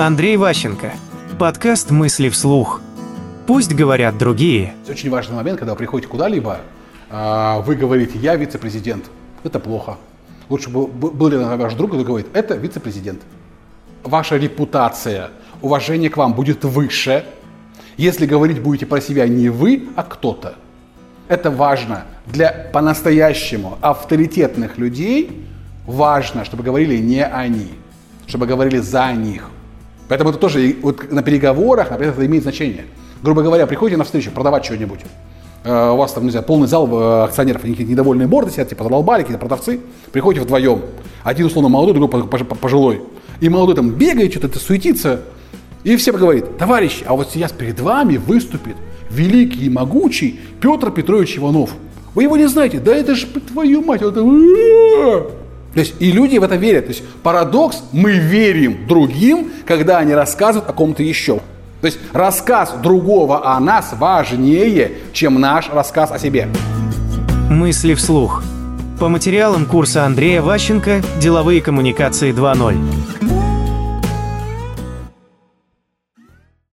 Андрей Ващенко. Подкаст «Мысли вслух». Пусть говорят другие. Очень важный момент, когда вы приходите куда-либо, а, вы говорите «я вице-президент». Это плохо. Лучше бы был ли ваш друг, который говорит «это вице-президент». Ваша репутация, уважение к вам будет выше, если говорить будете про себя не вы, а кто-то. Это важно для по-настоящему авторитетных людей. Важно, чтобы говорили не они, чтобы говорили за них. Поэтому это тоже вот на переговорах, например, это имеет значение. Грубо говоря, приходите на встречу продавать что-нибудь. Э, у вас там, не знаю, полный зал э, акционеров, какие-то недовольные борды сидят, типа задолбали, какие-то продавцы. Приходите вдвоем. Один условно молодой, другой пожилой. И молодой там бегает, что-то суетится. И все говорит, товарищи, а вот сейчас перед вами выступит великий и могучий Петр Петрович Иванов. Вы его не знаете? Да это же твою мать. Это... То есть и люди в это верят. То есть парадокс, мы верим другим, когда они рассказывают о ком-то еще. То есть рассказ другого о нас важнее, чем наш рассказ о себе. Мысли вслух. По материалам курса Андрея Ващенко «Деловые коммуникации 2.0».